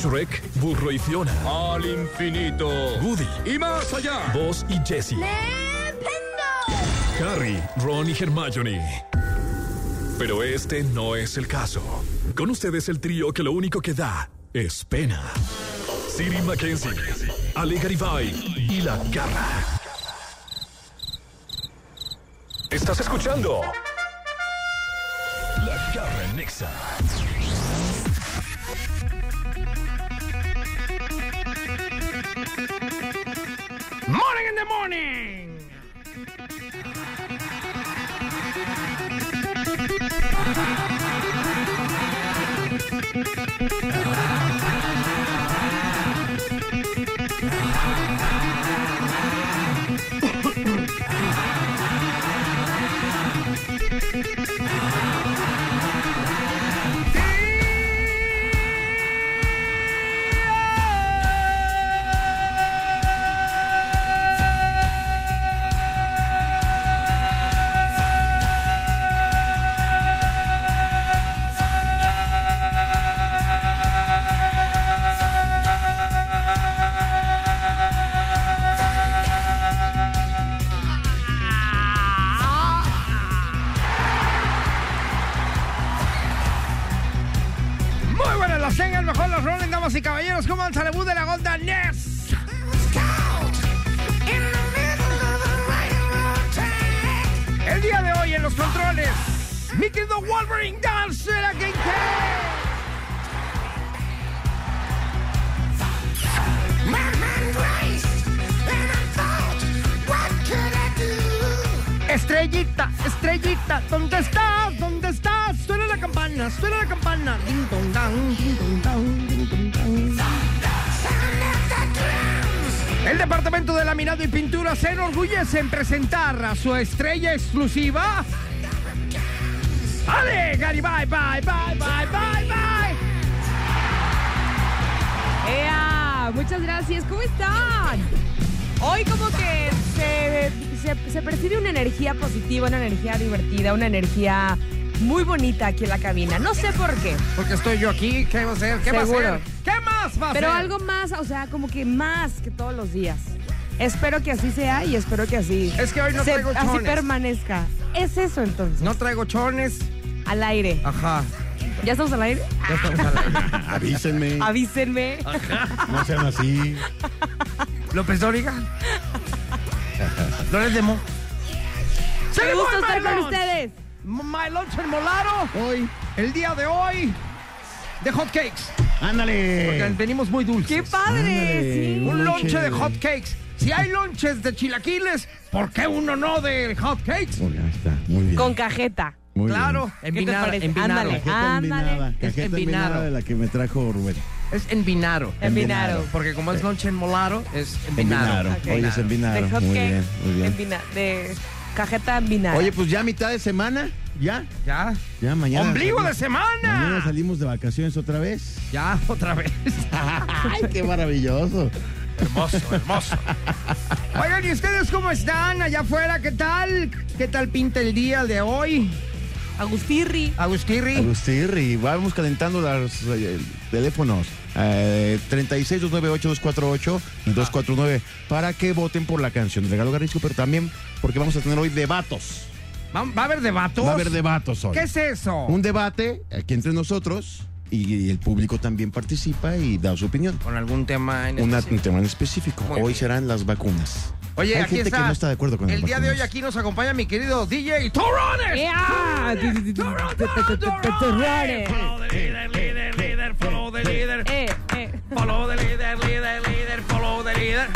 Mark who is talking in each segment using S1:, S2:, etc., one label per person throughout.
S1: Shrek,
S2: Burro y Fiona.
S3: Al infinito.
S2: Woody,
S3: Y más allá.
S2: Buzz y Jessie. Harry, Ron y Hermione. Pero este no es el caso. Con ustedes el trío que lo único que da es pena. Siri Mackenzie, Ale Garibay y La Garra. ¿Estás escuchando? La Garra Nexa.
S3: Morning in the morning. Pintura se enorgullece en presentar a su estrella exclusiva. ¡Ale, Gary! Bye, bye, bye, bye, bye, bye.
S4: ¡Ea! Muchas gracias, ¿cómo están? Hoy como que se, se, se percibe una energía positiva, una energía divertida, una energía muy bonita aquí en la cabina. No sé por qué,
S3: Porque estoy yo aquí, ¿qué va a hacer? ¿Qué va a
S4: Seguro.
S3: hacer? ¿Qué más va a
S4: pero
S3: hacer?
S4: algo más, o sea, como que más que todos los días. Espero que así sea y espero que así,
S3: Es que hoy no
S4: se-
S3: traigo
S4: así
S3: chones.
S4: permanezca. Es eso entonces,
S3: No traigo chones.
S4: al aire.
S3: Ajá.
S4: ¿Ya estamos al aire?
S3: Ya estamos al aire.
S5: Avísenme.
S4: Avísenme.
S5: No sean así.
S3: López Dóriga. Loret de Mo.
S4: Me gusta
S3: My
S4: estar con
S3: Lunch.
S4: ustedes.
S3: My Lunch en Molaro.
S5: Hoy.
S3: El día de hoy, de hot cakes. Porque
S5: Ándale.
S3: venimos muy dulces.
S4: ¡Qué padre!
S5: Ándale.
S4: Sí.
S3: Un
S5: lonche
S3: de- hot cakes. Si hay lonches de chilaquiles, ¿por qué uno no de hot cakes?
S5: Está. Muy bien.
S4: Con cajeta.
S5: Muy
S3: Claro,
S4: ¿Qué te
S3: envinada,
S4: parece?
S3: envinado.
S4: Ándale.
S5: Cajeta envinada.
S4: Ándale.
S3: Es
S5: Cajeta
S3: envinado.
S5: envinada de la que me trajo Rubén.
S3: Es envinaro.
S4: Envinado.
S3: Porque como es lonche en molaro, es envinaro.
S5: Envinaro.
S4: Ok.
S5: Hoy es envinaro.
S4: De hot
S5: Muy
S4: cake.
S5: bien, muy bien.
S4: envina- de cajeta envinada.
S5: Oye, pues ya mitad de semana. Ya.
S3: Ya.
S5: Ya mañana.
S3: ¡Ombligo de semana!
S5: Mañana salimos de vacaciones otra vez.
S3: Ya, otra vez.
S5: ¡Ay, qué maravilloso!
S3: Hermoso, hermoso. Oigan, ¿y ustedes cómo están allá afuera? ¿Qué tal? ¿Qué tal pinta el día de hoy?
S4: Agustirri.
S3: Agustirri.
S5: Agustirri, vamos calentando los eh, teléfonos. Eh, 36-298-248 y 249 para que voten por la canción de Regalo Garrisco, pero también porque vamos a tener hoy debatos.
S3: ¿Va, va a haber debatos?
S5: Va a haber debatos hoy.
S3: ¿Qué es eso?
S5: Un debate aquí entre nosotros y el público también participa y da su opinión.
S3: Con algún tema en
S5: Una-
S3: específico.
S5: un tema en específico.
S3: Muy
S5: Hoy
S3: bien.
S5: serán las vacunas.
S3: Oye,
S5: Hay
S3: aquí
S5: gente
S3: está.
S5: que no está de acuerdo con
S3: El día de hoy
S5: vacunas.
S3: aquí nos acompaña mi querido DJ Torones.
S4: ¡Ea! Terrores.
S3: Follow the líder, líder, líder, follow the líder.
S4: Eh, eh.
S3: Follow the líder, líder, líder, follow the líder.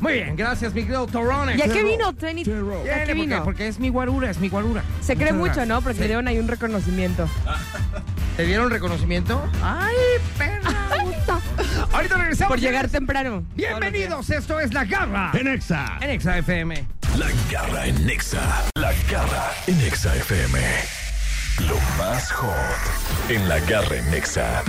S3: Muy bien, gracias, mi querido Torones.
S4: ¿Y a qué vino, Tony?
S3: Bien,
S4: ¿A qué
S3: porque,
S4: vino?
S3: porque es mi guarura, es mi guarura.
S4: Se cree
S3: Muchas
S4: mucho,
S3: gracias.
S4: ¿no? Porque
S3: Sí.
S4: le dieron ahí un reconocimiento.
S3: ¿Te dieron reconocimiento? ¡Ay, perra! Ahorita regresamos.
S4: Por llegar temprano.
S3: Bienvenidos, esto es La Garra.
S5: En Exa.
S3: En Exa FM.
S2: La garra en Nexa. La garra en Nexa FM. Lo más hot en la garra en Nexa.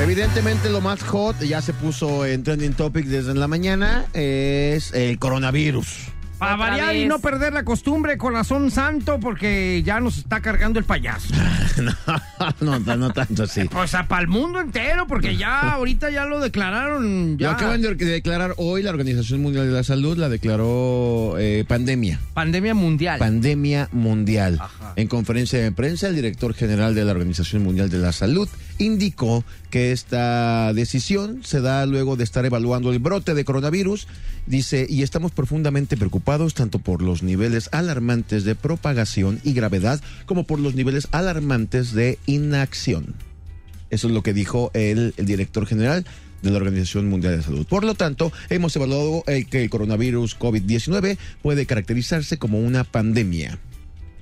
S5: Evidentemente lo más hot ya se puso en trending topic desde la mañana es el coronavirus.
S3: Para variar y no perder la costumbre, corazón santo, porque ya nos está cargando el payaso.
S5: no, no, no tanto así.
S3: O sea, para el mundo entero, porque ya ahorita ya lo declararon. Ya
S5: Lo acaban de declarar hoy la Organización Mundial de la Salud, la declaró eh, pandemia.
S3: Pandemia mundial.
S5: Pandemia mundial.
S3: Ajá.
S5: En conferencia de prensa, el director general de la Organización Mundial de la Salud indicó que esta decisión se da luego de estar evaluando el brote de coronavirus. Dice, y estamos profundamente preocupados tanto por los niveles alarmantes de propagación y gravedad como por los niveles alarmantes de inacción. Eso es lo que dijo el, el director general de la Organización Mundial de Salud. Por lo tanto, hemos evaluado el que el coronavirus COVID-19 puede caracterizarse como una pandemia.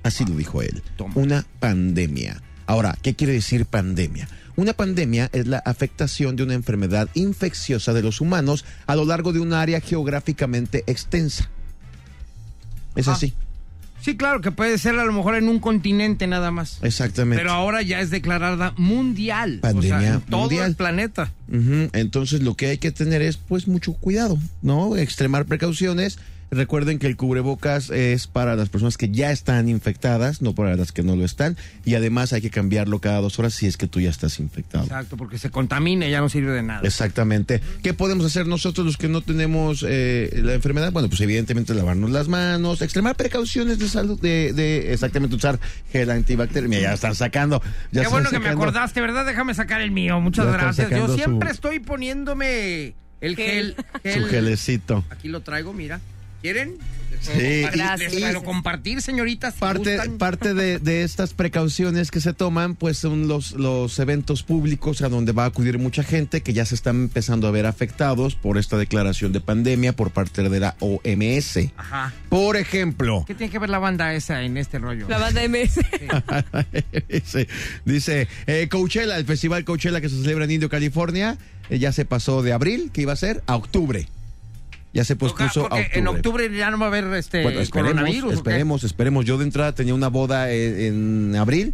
S5: Así lo dijo él.
S3: Toma.
S5: Una pandemia. Ahora, ¿qué quiere decir pandemia? Una pandemia es la afectación de una enfermedad infecciosa de los humanos a lo largo de un área geográficamente extensa. Es
S3: Ah.
S5: así.
S3: Sí, claro, que puede ser a lo mejor en un continente nada más.
S5: Exactamente.
S3: Pero ahora ya es declarada mundial.
S5: Pandemia
S3: o sea, en todo
S5: mundial.
S3: el planeta.
S5: Entonces lo que hay que tener es pues mucho cuidado, ¿no? Extremar precauciones. Recuerden que el cubrebocas es para las personas que ya están infectadas, no para las que no lo están. Y además hay que cambiarlo cada dos horas si es que tú ya estás infectado.
S3: Exacto, porque se contamina y ya no sirve de nada.
S5: Exactamente. ¿Qué podemos hacer nosotros los que no tenemos eh, la enfermedad? Bueno, pues evidentemente lavarnos las manos, extremar precauciones de salud, de, de exactamente usar gel antibacterial. Mira, ya están sacando. Ya
S3: Qué
S5: están
S3: bueno que me acordaste, ¿verdad? Déjame sacar el mío. Muchas
S5: Ya
S3: gracias. Yo siempre
S5: su-
S3: estoy poniéndome el gel.
S4: Gel.
S5: Su gelecito.
S3: Aquí lo traigo, mira. ¿Quieren?
S5: Sí.
S3: Les compartir, señoritas. si
S5: Parte,
S3: gustan.
S5: parte de, de estas precauciones que se toman, pues son los, los eventos públicos a donde va a acudir mucha gente que ya se están empezando a ver afectados por esta declaración de pandemia por parte de la OMS.
S3: Ajá.
S5: Por ejemplo,
S3: ¿Qué tiene que ver la banda esa en este rollo?
S4: La banda MS.
S5: dice, dice eh, Coachella, el festival Coachella que se celebra en Indio, California, eh, ya se pasó de abril, que iba a ser, a octubre. Ya se pospuso a octubre.
S3: en octubre ya no va a haber este
S5: Bueno, esperemos,
S3: coronavirus.
S5: esperemos, esperemos. Yo de entrada tenía una boda eh, en abril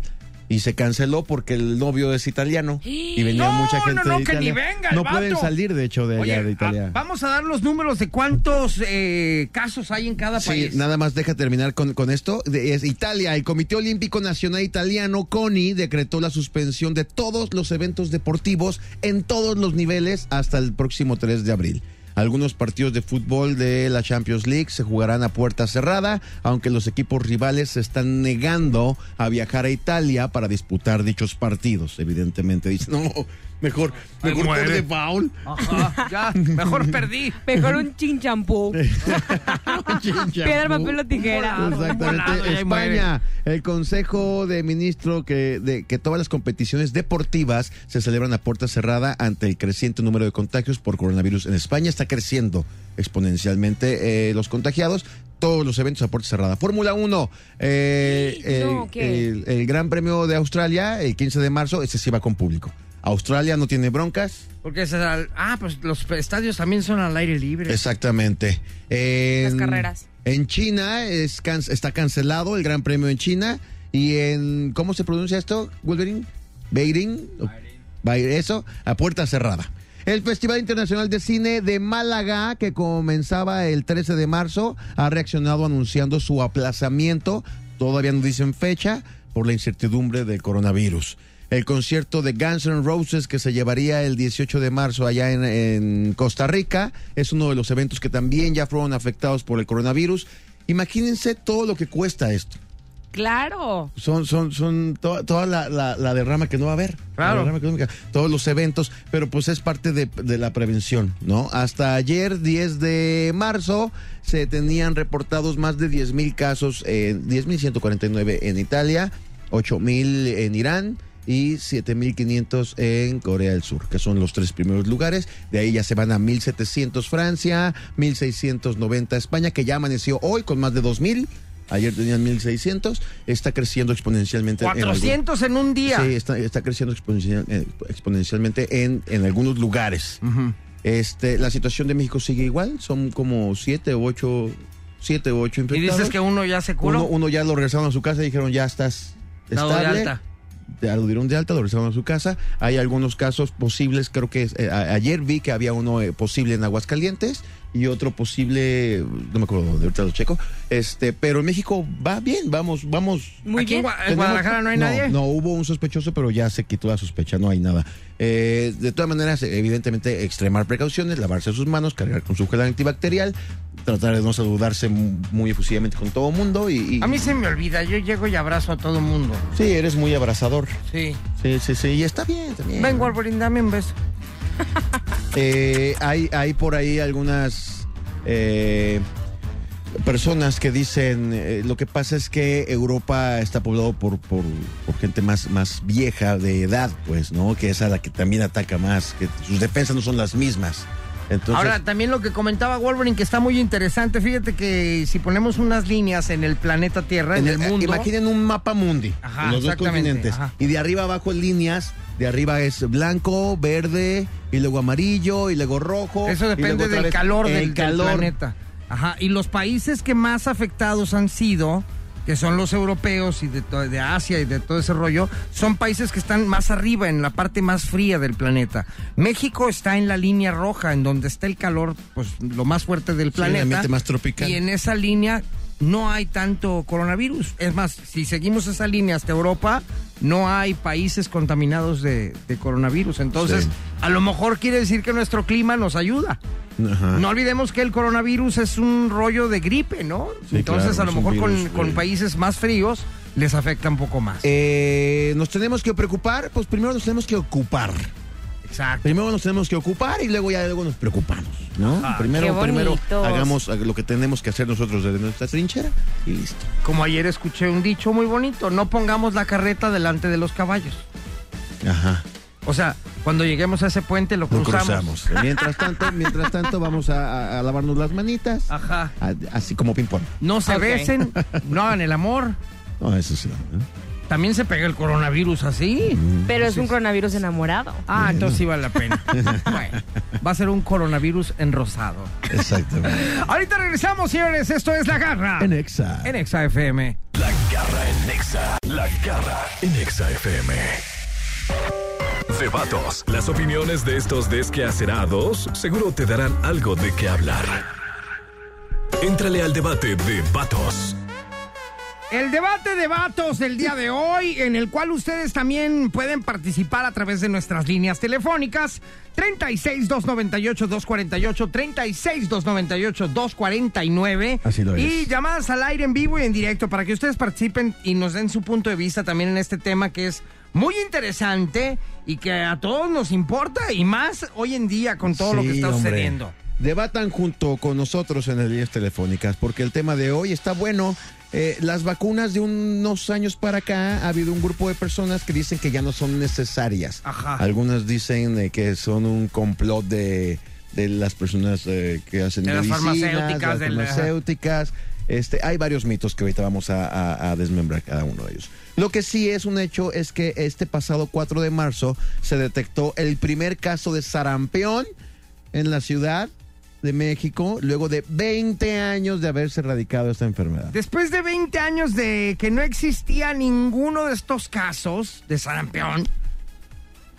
S5: y se canceló porque el novio es italiano y venía
S3: No,
S5: mucha gente
S3: no, no,
S5: de
S3: que ni
S5: Italia.
S3: venga
S5: no pueden salir, de hecho, de allá
S3: Oye,
S5: de Italia.
S3: ah, vamos a dar los números de cuántos eh, casos hay en cada
S5: Sí,
S3: país.
S5: nada más deja terminar con, con esto. De- es Italia, el Comité Olímpico Nacional Italiano, CONI, decretó la suspensión de todos los eventos deportivos en todos los niveles hasta el próximo 3 de abril. Algunos partidos de fútbol de la Champions League se jugarán a puerta cerrada, aunque los equipos rivales se están negando a viajar a Italia para disputar dichos partidos. Evidentemente, dicen, no, mejor, mejor
S3: muere.
S5: de foul.
S3: Ajá, ya, mejor perdí.
S4: Mejor un chinchampú. Piedra, papel o tijera.
S5: Exactamente.
S3: volado
S5: España, el Consejo de Ministros que, de, que todas las competiciones deportivas se celebran a puerta cerrada ante el creciente número de contagios por coronavirus en España. Está creciendo exponencialmente eh, los contagiados. Todos los eventos a puerta cerrada. Fórmula 1, eh,
S4: Sí,
S5: el,
S4: no, ¿qué?
S5: el- el Gran Premio de Australia, el 15 de marzo, ese sí va con público. Australia no tiene broncas.
S3: Porque es al- ah, pues los estadios también son al aire libre.
S5: Exactamente. En-
S4: Las carreras.
S5: En China es can- está cancelado el Gran Premio en China. Y en. ¿Cómo se pronuncia esto, Wolverine? Beirin. Bai- Eso, a puerta cerrada. El Festival Internacional de Cine de Málaga, que comenzaba el 13 de marzo, ha reaccionado anunciando su aplazamiento. Todavía no dicen fecha por la incertidumbre del coronavirus. El concierto de Guns N' Roses que se llevaría el 18 de marzo allá en, en Costa Rica es uno de los eventos que también ya fueron afectados por el coronavirus. Imagínense todo lo que cuesta esto.
S4: Claro.
S5: Son, son, son to- toda la, la- la derrama que no va a haber.
S3: Claro.
S5: La derrama económica, todos los eventos, pero pues es parte de, de la prevención, ¿no? Hasta ayer, 10 de marzo, se tenían reportados más de 10 mil casos, en 10.149 en Italia, 8 mil en Irán y 7.500 en Corea del Sur, que son los tres primeros lugares. De ahí ya se van a 1.700 Francia, 1.690 España, que ya amaneció hoy con más de 2.000. Ayer tenían 1600. Está creciendo exponencialmente. en algún-
S3: 400 en un día.
S5: Sí, está, está creciendo exponencial- eh, exponencialmente en, en algunos lugares. Este, la situación de México sigue igual, son como siete o ocho, siete o ocho
S3: Y
S5: infectados.
S3: dices que uno ya se curó.
S5: uno, uno ya lo regresaron a su casa y dijeron ya estás
S3: Dado de
S5: estable.
S3: alta.
S5: Lo dieron de alta, lo regresaron a su casa. Hay algunos casos posibles, creo que es- eh, ayer vi que había uno eh, posible en Aguascalientes y otro posible, no me acuerdo dónde, ahorita lo checo. Este, pero en México va bien, vamos, vamos.
S4: Muy
S3: Aquí
S4: bien.
S3: En Guadalajara no hay nadie.
S5: No, hubo un sospechoso, pero ya se quitó la sospecha, no hay nada. Eh, de todas maneras, evidentemente, extremar precauciones, lavarse sus manos, cargar con su gel antibacterial, tratar de no saludarse mu- muy efusivamente con todo mundo y, y-
S3: A mí se me olvida, yo llego y abrazo a todo el mundo.
S5: sí, eres muy abrazador.
S3: Sí.
S5: Sí, sí, sí, y está bien también.
S3: Ven, Wolverine, dame un beso.
S5: Eh, hay, hay por ahí algunas eh, personas que dicen eh, lo que pasa es que Europa está poblado por, por, por gente más, más vieja de edad, pues, ¿no? Que es a la que también ataca más, que sus defensas no son las mismas. Entonces,
S3: Ahora, también lo que comentaba Wolverine, que está muy interesante. Fíjate que si ponemos unas líneas en el planeta Tierra, en, el mundo.
S5: Imaginen un mapa mundi,
S3: Ajá,
S5: en los dos continentes.
S3: ajá.
S5: Y de arriba abajo líneas, de arriba es blanco, verde, y luego amarillo, y luego rojo.
S3: Eso depende del calor
S5: el
S3: del, del
S5: calor.
S3: planeta. Ajá. Y los países que más afectados han sido, que son los europeos y de, de Asia y de todo ese rollo, son países que están más arriba, en la parte más fría del planeta. México está en la línea roja, en donde está el calor, pues lo más fuerte del
S5: Sí,
S3: planeta.
S5: más tropical.
S3: Y en esa línea no hay tanto coronavirus. Es más, si seguimos esa línea hasta Europa, no hay países contaminados de, de coronavirus. Entonces,
S5: Sí.
S3: a lo mejor quiere decir que nuestro clima nos ayuda.
S5: Ajá.
S3: No olvidemos que el coronavirus es un rollo de gripe, ¿no?
S5: Sí,
S3: Entonces,
S5: claro,
S3: a lo mejor con,
S5: virus,
S3: con
S5: güey.
S3: países más fríos les afecta un poco más.
S5: Eh, nos tenemos que preocupar, pues primero nos tenemos que ocupar.
S3: Exacto.
S5: Primero nos tenemos que ocupar y luego ya luego nos preocupamos, ¿no?
S3: Ah,
S5: primero, primero hagamos lo que tenemos que hacer nosotros desde nuestra trinchera y listo.
S3: Como ayer escuché un dicho muy bonito, no pongamos la carreta delante de los caballos.
S5: Ajá.
S3: O sea, cuando lleguemos a ese puente lo
S5: Lo
S3: cruzamos.
S5: cruzamos. Mientras tanto, mientras tanto vamos a, a- a lavarnos las manitas,
S3: Ajá.
S5: a- así como ping pong.
S3: No se besen, no hagan el amor.
S5: No, eso sí.
S3: También se pega el coronavirus así.
S4: Pero es un coronavirus enamorado.
S3: Ah, entonces sí vale la pena. Bueno, va a ser un coronavirus enrosado.
S5: Exactamente.
S3: Ahorita regresamos, señores. Esto es La Garra.
S5: en Exa.
S3: En Exa FM.
S2: La garra en Nexa. La garra en Nexa FM. Debatos. Las opiniones de estos desquacerados seguro te darán algo de qué hablar. Éntrale al debate de Vatos.
S3: El debate de vatos del día de hoy, en el cual ustedes también pueden participar a través de nuestras líneas telefónicas 36 298 248 36 298 249
S5: Así lo es.
S3: y llamadas al aire en vivo y en directo para que ustedes participen y nos den su punto de vista también en este tema que es muy interesante y que a todos nos importa y más hoy en día con todo lo que está
S5: hombre.
S3: sucediendo.
S5: Debatan junto con nosotros en las líneas telefónicas, porque el tema de hoy está bueno. Eh, las vacunas de unos años para acá ha habido un grupo de personas que dicen que ya no son necesarias.
S3: Ajá.
S5: Algunas dicen eh, que son un complot de, de las personas eh, que hacen
S3: De las
S5: medicinas,
S3: farmacéuticas,
S5: las
S3: de la-
S5: farmacéuticas. Este, hay varios mitos que ahorita vamos a, a- a desmembrar cada uno de ellos. Lo que sí es un hecho es que este pasado 4 de marzo se detectó el primer caso de sarampión en la ciudad de México luego de 20 años de haberse erradicado esta enfermedad.
S3: Después de 20 años de que no existía ninguno de estos casos de sarampión,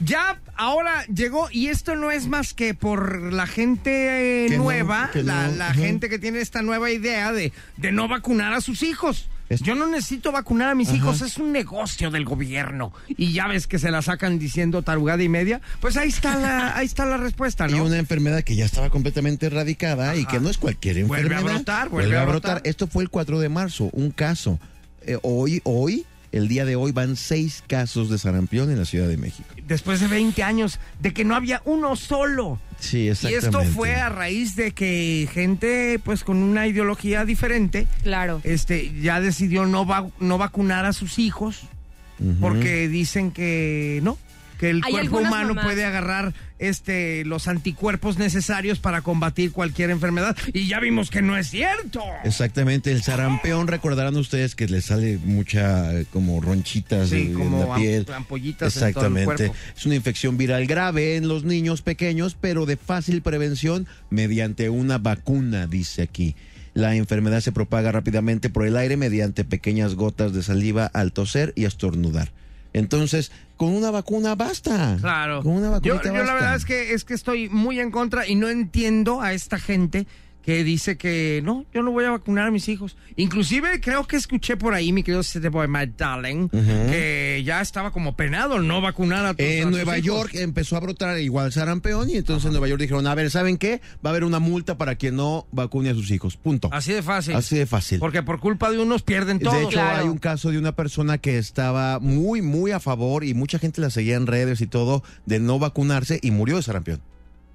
S3: ya ahora llegó, y esto no es más que por la gente eh,
S5: no,
S3: nueva, la,
S5: no,
S3: la gente que tiene esta nueva idea de, de no vacunar a sus hijos. Yo no necesito vacunar a mis
S5: Ajá.
S3: hijos, es un negocio del gobierno. Y ya ves que se la sacan diciendo tarugada y media. Pues ahí está la, ahí está la respuesta,
S5: Y
S3: ¿no?
S5: una enfermedad que ya estaba completamente erradicada y que no es cualquier
S3: Vuelve a
S5: enfermedad.
S3: brotar, vuelve a brotar.
S5: Esto fue el 4 de marzo, un caso. Eh, hoy, hoy, el día de hoy, van seis casos de sarampión en la Ciudad de México.
S3: Después de 20 años de que no había uno solo.
S5: Sí,
S3: Y
S5: exactamente.
S3: esto fue a raíz de que gente, pues con una ideología diferente,
S4: Claro.
S3: este, ya decidió no, va- no vacunar a sus hijos porque dicen que no, que el
S4: Hay
S3: cuerpo humano
S4: mamás-
S3: puede agarrar este los anticuerpos necesarios para combatir cualquier enfermedad y ya vimos que no es cierto.
S5: Exactamente, el sarampión, recordarán ustedes que le sale mucha como ronchitas
S3: Sí,
S5: en
S3: como
S5: la piel.
S3: am- ampollitas en todo el
S5: Exactamente.
S3: cuerpo.
S5: Es una infección viral grave en los niños pequeños, pero de fácil prevención mediante una vacuna, dice aquí. La enfermedad se propaga rápidamente por el aire mediante pequeñas gotas de saliva al toser y estornudar. Entonces, con una vacuna basta.
S3: Claro.
S5: Con una
S3: yo,
S5: vacunita
S3: yo la verdad es que es que estoy muy en contra y no entiendo a esta gente que dice que no, yo no voy a vacunar a mis hijos. Inclusive creo que escuché por ahí, mi querido City Boy, my darling, que ya estaba como penado el no vacunar a a
S5: En Nueva
S3: hijos.
S5: York empezó a brotar igual sarampión y entonces en Nueva York dijeron, a ver, ¿saben qué? Va a haber una multa para quien no vacune a sus hijos. Punto.
S3: Así de fácil.
S5: Así de fácil.
S3: Porque por culpa de unos pierden todo.
S5: de hecho,
S4: Claro.
S5: hay un caso de una persona que estaba muy, muy a favor y mucha gente la seguía en redes y todo de no vacunarse y murió de sarampión.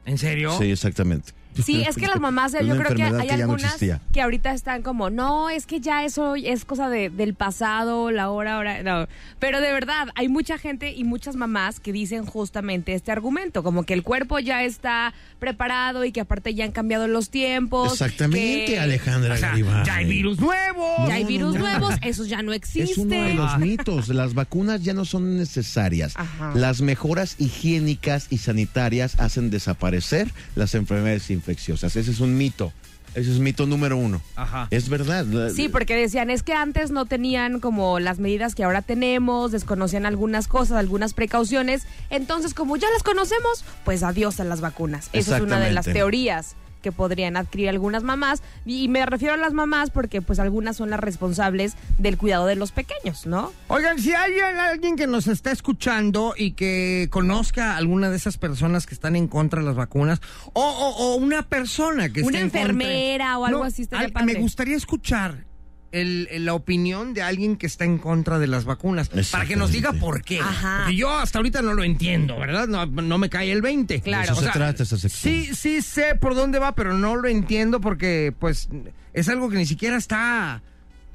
S3: ¿En serio?
S5: Sí, exactamente.
S4: Sí, es que las mamás, yo creo que hay algunas que ahorita están como, no, es que ya eso es cosa de, del pasado, la hora, ahora, no. Pero de verdad, hay mucha gente y muchas mamás que dicen justamente este argumento, como que el cuerpo ya está preparado y que aparte ya han cambiado los tiempos.
S5: Exactamente,
S4: que
S5: Alejandra
S3: O sea, ya hay virus nuevo.
S4: Ya hay virus
S5: no, no.
S4: nuevos, esos ya no existen.
S5: Es uno de los mitos. Las vacunas ya no son necesarias.
S4: Ajá.
S5: Las mejoras higiénicas y sanitarias hacen desaparecer las enfermedades infecciosas. Ese es un mito. Ese es mito número uno.
S3: Ajá.
S5: Es verdad.
S4: Sí, porque decían, es que antes no tenían como las medidas que ahora tenemos, desconocían algunas cosas, algunas precauciones, entonces como ya las conocemos, pues adiós a las vacunas. Esa es una de las teorías que podrían adquirir algunas mamás y me refiero a las mamás porque pues algunas son las responsables del cuidado de los pequeños, ¿no?
S3: Oigan, si hay alguien que nos está escuchando y que conozca a alguna de esas personas que están en contra de las vacunas, o, o- o una persona que
S4: Una
S3: esté en contra-
S4: enfermera o algo así estaría
S3: al-
S4: padre.
S3: Me gustaría escuchar el- la opinión de alguien que está en contra de las vacunas, para que nos diga por qué.
S4: Ajá.
S3: Porque yo hasta ahorita no lo entiendo, ¿verdad? No, no me cae el 20.
S4: Claro.
S5: Eso se trata esta sección.
S3: Sí, sí sé por dónde va, pero no lo entiendo porque, pues, es algo que ni siquiera está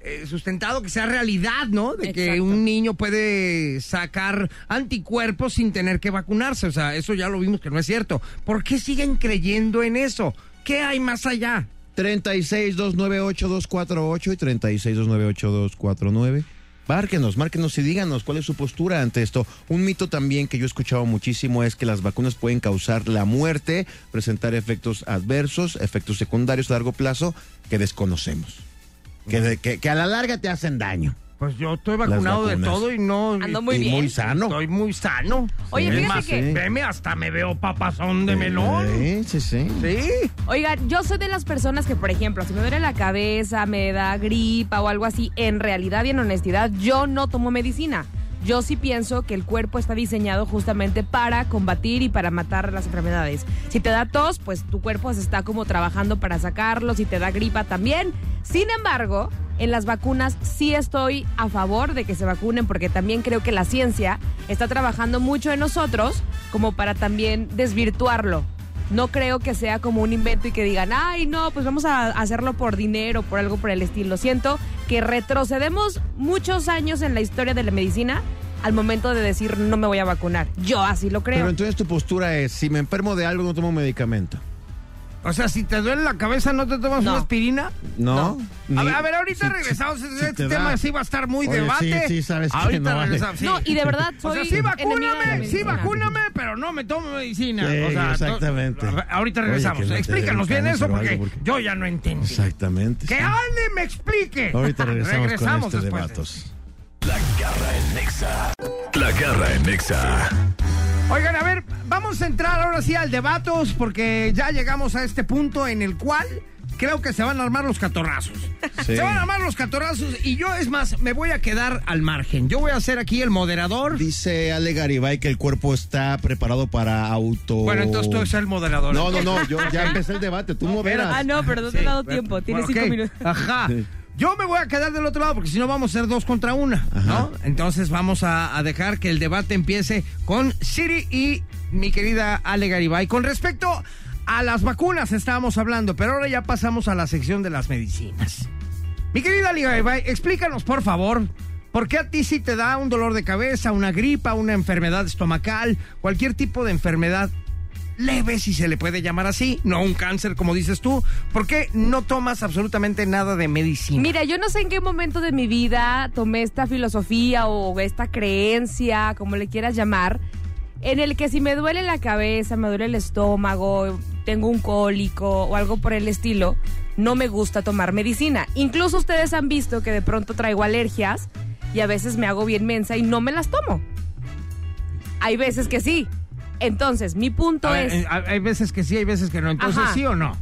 S3: eh, sustentado, que sea realidad, ¿no? De que
S4: Exacto.
S3: un niño puede sacar anticuerpos sin tener que vacunarse. O sea, eso ya lo vimos que no es cierto. ¿Por qué siguen creyendo en eso? ¿Qué hay más allá?
S5: 36-298-248 y 36-298-249. Márquenos, márquenos y díganos cuál es su postura ante esto. Un mito también que yo he escuchado muchísimo es que las vacunas pueden causar la muerte, presentar efectos adversos, efectos secundarios a largo plazo que desconocemos. Que, que, que a la larga te hacen daño.
S3: Pues yo estoy vacunado de todo y no...
S4: Ando muy
S5: y
S4: bien.
S5: muy sano.
S3: Estoy muy sano.
S4: Oye, fíjate
S3: más,
S4: que-
S3: Veme, hasta me veo papazón de melón.
S5: Sí, sí, sí.
S3: Sí.
S4: Oigan, yo soy de las personas que, por ejemplo, si me duele la cabeza, me da gripa o algo así, en realidad y en honestidad, yo no tomo medicina. Yo sí pienso que el cuerpo está diseñado justamente para combatir y para matar las enfermedades. Si te da tos, pues tu cuerpo se está como trabajando para sacarlo. Si te da gripa también. Sin embargo, en las vacunas sí estoy a favor de que se vacunen porque también creo que la ciencia está trabajando mucho en nosotros como para también desvirtuarlo. No creo que sea como un invento y que digan, ay, no, pues vamos a hacerlo por dinero, por algo por el estilo. Siento que retrocedemos muchos años en la historia de la medicina al momento de decir, no me voy a vacunar. Yo así lo creo.
S5: Pero entonces tu postura es, si me enfermo de algo no tomo medicamento.
S3: O sea, si te duele la cabeza, ¿no te tomas
S4: No.
S3: una aspirina?
S5: ¿No.
S3: A ver, a ver, ahorita
S5: si-
S3: regresamos.
S5: si-
S3: este
S5: si te
S3: tema
S5: da-
S3: sí va a estar muy
S5: Oye,
S3: debate.
S5: sí, sí, sabes que
S3: ahorita
S5: no, Ale.
S3: regresamos. sí.
S4: No, y de verdad
S3: O
S4: soy
S3: sea, sí, vacúname, sí, vacúname, pero no me tomo medicina.
S5: Sí,
S3: o sea,
S5: exactamente.
S3: ahorita regresamos.
S5: que
S3: Explícanos bien eso
S5: o
S3: porque, yo ya no entendí.
S5: Exactamente.
S3: Que
S5: sí.
S3: Ale me explique.
S5: Ahorita regresamos,
S3: Regresamos
S5: con este debatos.
S2: La garra en Nexa. La garra en Nexa.
S3: Oigan, a ver, vamos a entrar ahora sí al debatos porque ya llegamos a este punto en el cual creo que se van a armar los catorrazos.
S5: Sí.
S3: Se van a armar los catorrazos y yo, es más, me voy a quedar al margen. Yo voy a ser aquí el moderador.
S5: Dice Ale Garibay que el cuerpo está preparado para auto.
S3: Bueno, entonces tú eres el moderador.
S5: No, no, no, yo ya empecé el debate, tú moderas.
S4: Ah, no, pero no te he dado tiempo. Tienes
S3: Bueno,
S4: cinco minutos.
S3: Ajá.
S5: Sí.
S3: Yo me voy a quedar del otro lado porque si no vamos a ser dos contra una, ¿no? Entonces vamos a, a dejar que el debate empiece con Siri y mi querida Ale Garibay. Con respecto a las vacunas estábamos hablando, pero ahora ya pasamos a la sección de las medicinas. Mi querida Ale Garibay, explícanos por favor ¿Por qué a ti si te da un dolor de cabeza, una gripa, una enfermedad estomacal, cualquier tipo de enfermedad leve, si se le puede llamar así, no un cáncer como dices tú, ¿por qué no tomas absolutamente nada de medicina?
S4: Mira, yo no sé en qué momento de mi vida tomé esta filosofía o esta creencia, como le quieras llamar, en el que si me duele la cabeza, me duele el estómago, tengo un cólico o algo por el estilo, no me gusta tomar medicina. Incluso ustedes han visto que de pronto traigo alergias y a veces me hago bien mensa y no me las tomo. Hay veces que sí. Entonces, mi punto
S3: A
S4: es...
S3: eh, hay veces que sí, hay veces que no. Entonces,
S4: Ajá.
S3: ¿sí o no?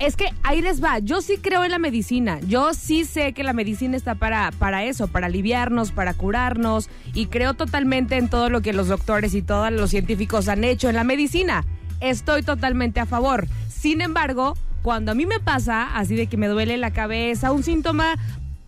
S4: Es que ahí les va. Yo sí creo en la medicina. Yo sí sé que la medicina está para, para eso, para aliviarnos, para curarnos. Y creo totalmente en todo lo que los doctores y todos los científicos han hecho en la medicina. Estoy totalmente a favor. Sin embargo, cuando a mí me pasa, así de que me duele la cabeza, un síntoma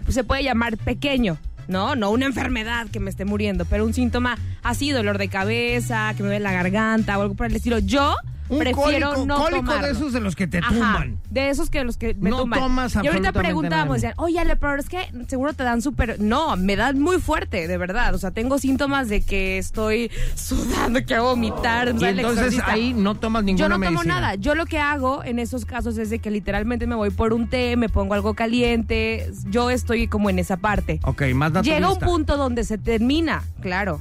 S4: se puede llamar pequeño. No, no una enfermedad que me esté muriendo, pero un síntoma así, dolor de cabeza, que me duele la garganta o algo por el estilo. Yo
S3: Un
S4: prefiero
S3: cólico,
S4: no
S3: cólico
S4: tomarlo.
S3: de esos de los que te
S4: Ajá,
S3: tumban.
S4: de esos que los que me
S3: No
S4: tumban.
S3: tomas
S4: y ahorita preguntábamos, decían, oye, Ale, pero es que seguro te dan súper... No, me dan muy fuerte, de verdad. O sea, tengo síntomas de que estoy sudando, que hago vomitar. me
S3: Y
S4: sale el
S3: entonces ahí no tomas ninguna
S4: Yo no tomo
S3: medicina.
S4: nada. Yo lo que hago en esos casos es de que literalmente me voy por un té, me pongo algo caliente. Yo estoy como en esa parte.
S3: Ok, más naturalista.
S4: Llega un punto donde se termina, claro.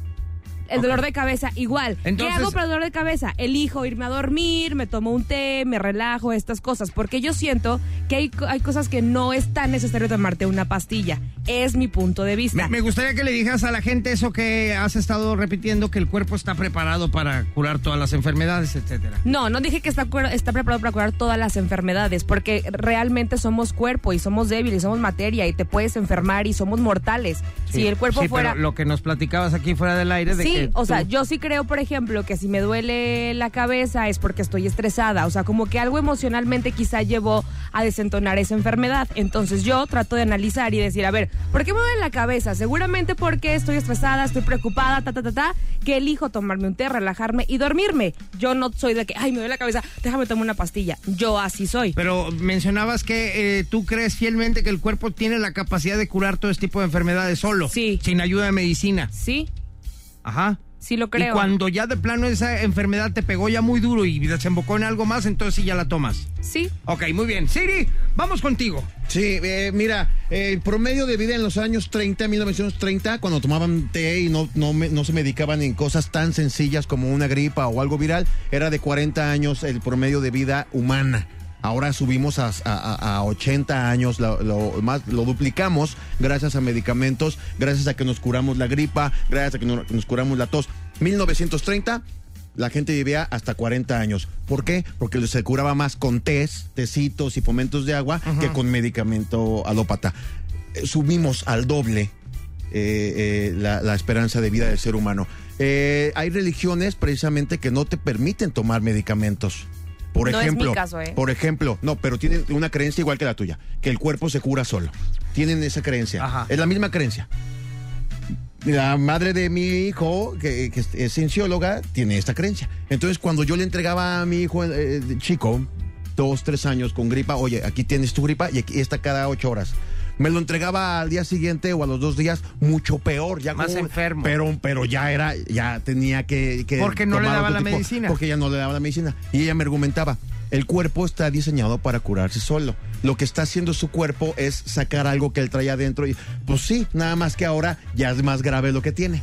S4: El dolor de cabeza, igual.
S3: Entonces-
S4: ¿Qué hago para el dolor de cabeza? Elijo irme a dormir, me tomo un té, me relajo, estas cosas. Porque yo siento que hay, hay cosas que no es tan necesario tomarte una pastilla. Es mi punto de vista.
S3: Me, me gustaría que le dijeras a la gente eso que has estado repitiendo, que el cuerpo está preparado para curar todas las enfermedades, etcétera.
S4: No, no dije que está, está preparado para curar todas las enfermedades, porque realmente somos cuerpo y somos débiles, somos materia y te puedes enfermar y somos mortales. si el cuerpo
S3: Sí,
S4: fuera...
S3: pero lo que nos platicabas aquí fuera del aire de
S4: Sí,
S3: que
S4: o sea, yo sí creo, por ejemplo, que si me duele la cabeza es porque estoy estresada. O sea, como que algo emocionalmente quizá llevó a desentonar esa enfermedad. Entonces yo trato de analizar y decir, a ver, ¿por qué me duele la cabeza? Seguramente porque estoy estresada, estoy preocupada, ta, ta, ta, ta, que elijo tomarme un té, relajarme y dormirme. Yo no soy de que, ay, me duele la cabeza, déjame tomar una pastilla. Yo así soy.
S3: Pero mencionabas que eh, tú crees fielmente que el cuerpo tiene la capacidad de curar todo este tipo de enfermedades solo,
S4: Sí.
S3: sin ayuda de medicina.
S4: Sí,
S3: Ajá.
S4: sí lo creo.
S3: Y cuando ya de plano esa enfermedad te pegó ya muy duro y desembocó en algo más, entonces sí ya la tomas.
S4: Sí.
S3: Ok, muy bien. Siri, vamos contigo.
S5: Sí, eh, mira, el promedio de vida en los años 30, 1930, cuando tomaban té y no, no, me- no se medicaban en cosas tan sencillas como una gripa o algo viral, era de 40 años el promedio de vida humana. Ahora subimos a, a- a 80 años, lo, lo más, lo duplicamos gracias a medicamentos, gracias a que nos curamos la gripa, gracias a que nos, nos curamos la tos. 1930, la gente vivía hasta 40 años. ¿Por qué? Porque se curaba más con tés, tecitos y fomentos de agua que con medicamento alópata. Eh, subimos al doble eh, eh, la, la esperanza de vida del ser humano. Eh, hay religiones precisamente que no te permiten tomar medicamentos. Por
S4: No es
S5: ejemplo,
S4: mi caso, ¿eh?
S5: por ejemplo, no, pero tienen una creencia igual que la tuya, que el cuerpo se cura solo. Tienen esa creencia.
S3: Ajá.
S5: Es la misma creencia. La madre de mi hijo, que, que es ciencióloga, tiene esta creencia. Entonces, cuando yo le entregaba a mi hijo eh, chico, dos, tres años con gripa, oye, aquí tienes tu gripa y aquí está cada ocho horas. Me lo entregaba al día siguiente o a los dos días, mucho peor, ya
S3: Más
S5: como-
S3: enfermo.
S5: Pero, pero ya era, ya tenía que, que
S3: Porque no le daba la medicina.
S5: Porque ella no le daba la medicina. Y ella me argumentaba, el cuerpo está diseñado para curarse solo. Lo que está haciendo su cuerpo es sacar algo que él traía adentro. Y pues sí, nada más que ahora ya es más grave lo que tiene.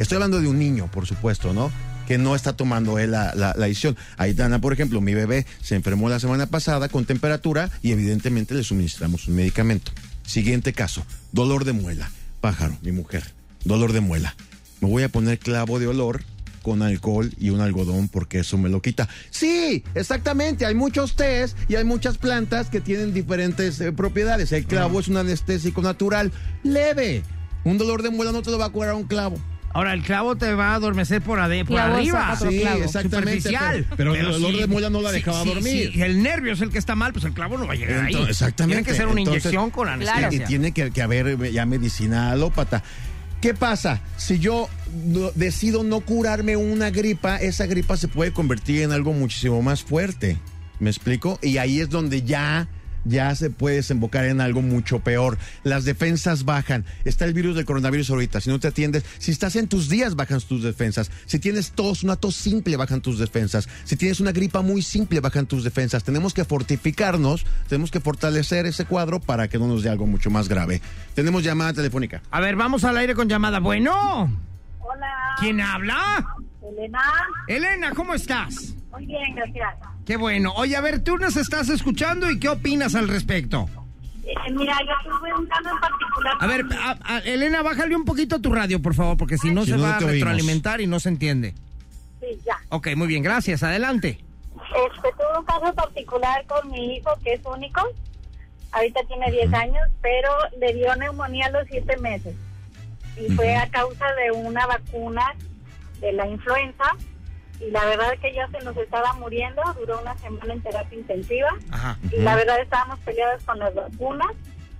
S5: Estoy hablando de un niño, por supuesto, ¿no? Que no está tomando él la, la, la decisión. Aitana, por ejemplo, mi bebé se enfermó la semana pasada con temperatura y evidentemente le suministramos un medicamento. Siguiente caso, dolor de muela. Pájaro, mi mujer, dolor de muela. Me voy a poner clavo de olor con alcohol y un algodón porque eso me lo quita. Sí, exactamente. Hay muchos tés y hay muchas plantas que tienen diferentes eh, propiedades. El clavo es un anestésico natural leve. Un dolor de muela no te lo va a curar un clavo.
S3: Ahora, el clavo te va a adormecer por, ade- por
S4: Clavo
S3: arriba.
S4: saca otro
S5: Sí,
S4: clavo.
S5: exactamente.
S3: Superficial.
S5: Pero, pero el dolor de muela no la dejaba dormir.
S3: Si el nervio es el que está mal, pues el clavo no va a llegar ahí.
S5: Entonces, exactamente.
S3: Tiene que ser una
S5: Entonces,
S3: inyección con
S4: Claro.
S3: anestesia.
S5: Y tiene que, que haber eh, ya medicina alópata. ¿Qué pasa? Si yo no- decido no curarme una gripa, esa gripa se puede convertir en algo muchísimo más fuerte. ¿Me explico? Y ahí es donde ya ya se puede desembocar en algo mucho peor. Las defensas bajan. Está el virus del coronavirus ahorita. Si no te atiendes, si estás en tus días, bajan tus defensas. Si tienes tos, una tos simple, bajan tus defensas. Si tienes una gripa muy simple, bajan tus defensas. Tenemos que fortificarnos, tenemos que fortalecer ese cuadro para que no nos dé algo mucho más grave. Tenemos llamada telefónica.
S3: A ver, vamos al aire con llamada. Bueno,
S6: Hola,
S3: ¿quién habla?
S6: Elena.
S3: Elena, ¿cómo estás?
S6: Muy bien, gracias.
S3: Qué bueno. Oye, a ver, tú nos estás escuchando y qué opinas al respecto.
S6: Eh, mira, yo tuve un caso en particular.
S3: A ver, a- a- Elena, bájale un poquito tu radio, por favor, porque si no
S5: Si
S3: se
S5: no,
S3: va a
S5: te oímos.
S3: retroalimentar y no se entiende.
S6: Sí, ya.
S3: Ok, muy bien, gracias. Adelante.
S6: Este, tuve un caso particular con mi hijo que es único. Ahorita tiene 10 años, pero le dio neumonía a los 7 meses. Y fue a causa de una vacuna de la influenza. Y la verdad es que ya se nos estaba muriendo. Duró una semana en terapia intensiva.
S3: Ajá.
S6: Y la verdad estábamos peleados con las vacunas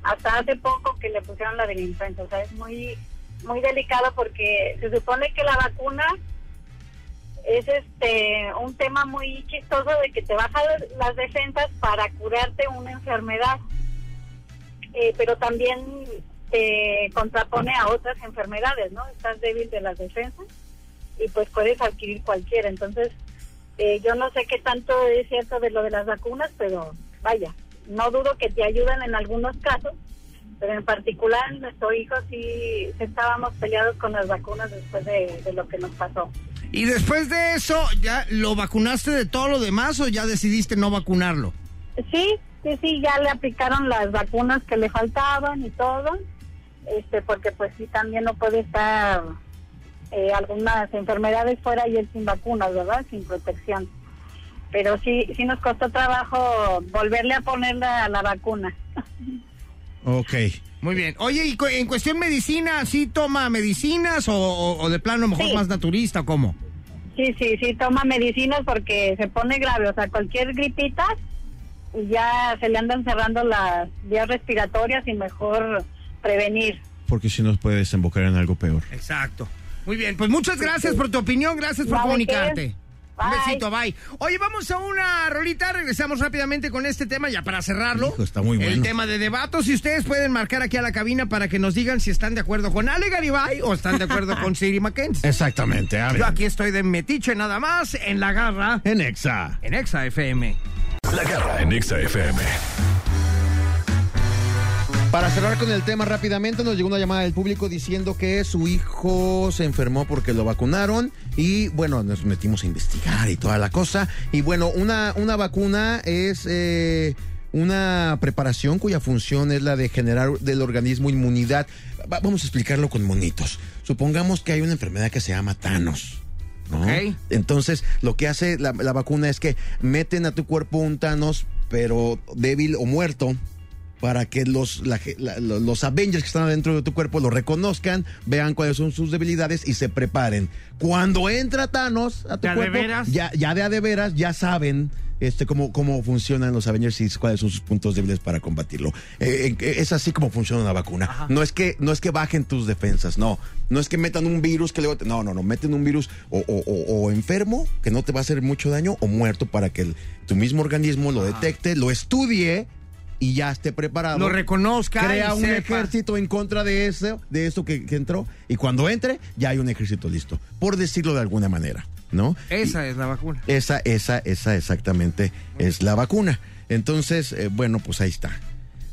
S6: hasta hace poco que le pusieron la de la influenza. O sea, es muy, muy delicado porque se supone que la vacuna es este un tema muy chistoso de que te baja las defensas para curarte una enfermedad. Eh, pero también te contrapone a otras enfermedades, ¿no? Estás débil de las defensas y pues puedes adquirir cualquiera. Entonces, eh, yo no sé qué tanto es cierto de lo de las vacunas, pero vaya, no dudo que te ayudan en algunos casos, pero en particular nuestro hijo sí estábamos peleados con las vacunas después de, de lo que nos pasó.
S3: Y después de eso, ¿ya lo vacunaste de todo lo demás o ya decidiste no vacunarlo?
S6: Sí, sí, sí, ya le aplicaron las vacunas que le faltaban y todo, este, porque pues sí también no puede estar eh, algunas enfermedades fuera y él sin vacunas, ¿verdad? Sin protección. Pero sí, sí nos costó trabajo volverle a poner la, la vacuna.
S5: Ok.
S3: Muy bien. Oye, y cu- en cuestión medicina, ¿sí toma medicinas o, o- o de plano mejor
S6: Sí.
S3: más naturista o cómo?
S6: Sí, sí, sí, toma medicinas porque se pone grave, o sea, cualquier gripita y ya se le andan cerrando las vías respiratorias y mejor prevenir.
S5: Porque si nos puede desembocar en algo peor.
S3: Exacto. Muy bien, pues muchas gracias por tu opinión, gracias por comunicarte.
S6: qué.
S3: Un besito, bye. Oye, vamos a una rolita, regresamos rápidamente con este tema ya para cerrarlo.
S5: Hijo, está muy
S3: El
S5: bueno.
S3: tema de debatos y ustedes pueden marcar aquí a la cabina para que nos digan si están de acuerdo con Ale Garibay o están de acuerdo con Siri Mackenzie.
S5: Exactamente,
S3: Yo
S5: habla.
S3: aquí estoy de metiche nada más en la garra
S5: En Exa.
S3: en Exa FM.
S2: La garra en Exa FM.
S5: Para cerrar con el tema rápidamente, nos llegó una llamada del público diciendo que su hijo se enfermó porque lo vacunaron y bueno, nos metimos a investigar y toda la cosa. Y bueno, una, una vacuna es eh, una preparación cuya función es la de generar del organismo inmunidad. Va- vamos a explicarlo con monitos. Supongamos que hay una enfermedad que se llama Thanos. Entonces, lo que hace la, la vacuna es que meten a tu cuerpo un Thanos, pero débil o muerto, para que los, la la- los Avengers que están adentro de tu cuerpo lo reconozcan, vean cuáles son sus debilidades y se preparen. Cuando entra Thanos a tu
S3: ¿De a de
S5: cuerpo,
S3: veras?
S5: ya, ya de a de veras, ya saben este, cómo, cómo funcionan los Avengers y cuáles son sus puntos débiles para combatirlo. Eh, eh, es así como funciona una vacuna. No es, que, no es que bajen tus defensas, no. No es que metan un virus que luego... te- no, no, no. Meten un virus o, o- o- o enfermo, que no te va a hacer mucho daño, o muerto para que el- tu mismo organismo lo detecte, lo estudie y ya esté preparado.
S3: Lo reconozca
S5: Crea un
S3: sepa.
S5: ejército en contra de eso, de eso que, que entró. Y cuando entre, ya hay un ejército listo. Por decirlo de alguna manera, ¿no?
S3: Esa es la vacuna.
S5: Esa, esa, esa exactamente es la vacuna. Entonces, eh, bueno, pues ahí está.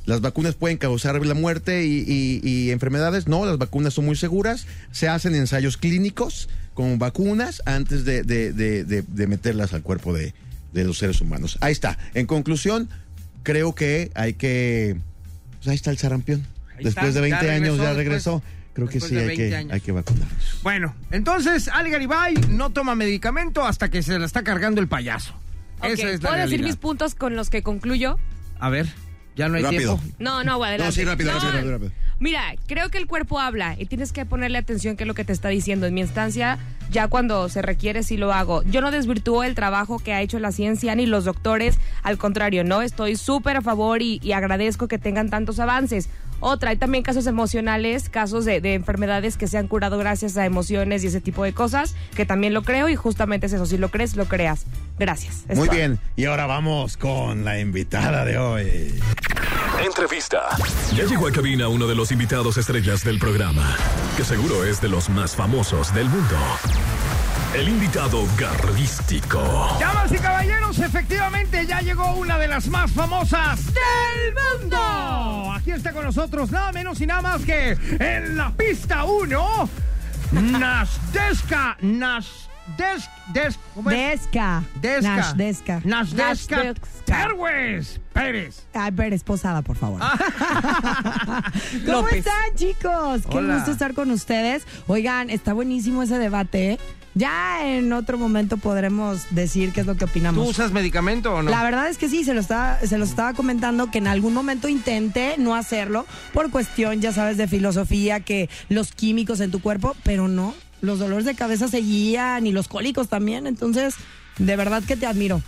S5: Las vacunas pueden causar la muerte y, y- y enfermedades. No, las vacunas son muy seguras. Se hacen ensayos clínicos con vacunas antes de, de- de- de- de meterlas al cuerpo de, de los seres humanos. Ahí está. En conclusión, creo que hay que... Pues ahí está el sarampión.
S3: Ahí
S5: después
S3: está,
S5: de
S3: ya
S5: 20 años
S3: regresó
S5: ya
S3: después-
S5: regresó. Creo que sí, hay
S3: 20
S5: que,
S3: años.
S5: hay que vacunarnos.
S3: Bueno, entonces Ali Garibay no toma medicamento hasta que se la está cargando el payaso.
S4: Ok,
S3: Esa es la
S4: ¿Puedo decir mis puntos con los que concluyo?
S3: A ver, ya no hay
S5: Rápido.
S3: tiempo.
S4: No, no, adelante.
S5: No, sí, rápido, rápido, rápido, rápido.
S4: Mira, creo que el cuerpo habla y tienes que ponerle atención qué es lo que te está diciendo. En mi instancia, ya cuando se requiere, sí lo hago. Yo no desvirtúo el trabajo que ha hecho la ciencia ni los doctores. Al contrario, no, estoy súper a favor y, y agradezco que tengan tantos avances. Otra, hay también casos emocionales, casos de, de enfermedades que se han curado gracias a emociones y ese tipo de cosas, que también lo creo y justamente es eso, si lo crees, lo creas. Gracias.
S5: Muy bien. Y ahora vamos con la invitada de hoy.
S2: Entrevista. Ya llegó a cabina uno de los invitados estrellas del programa, que seguro es de los más famosos del mundo. El invitado garrístico.
S3: Damas y caballeros, efectivamente ya llegó una de las más famosas del mundo. Aquí está con nosotros nada menos y nada más que en la pista 1, Nasdeska, Nasdesk, Desk, ¿cómo es?
S7: Desca.
S3: Desca. Nasdeska
S4: Nasdeska.
S3: Pérez.
S7: Ay, Pérez Posada, por favor. ¿Cómo
S4: López.
S7: están, chicos? Qué
S3: Hola.
S7: gusto estar con ustedes. Oigan, está buenísimo ese debate. ¿eh? Ya en otro momento podremos decir qué es lo que
S3: ¿Tú
S7: opinamos.
S3: usas medicamento o no?
S7: La verdad es que sí, se lo, estaba, se los estaba comentando que en algún momento intenté no hacerlo por cuestión, ya sabes, de filosofía, que los químicos en tu cuerpo, pero no, los dolores de cabeza seguían y los cólicos también, entonces, de verdad que te admiro.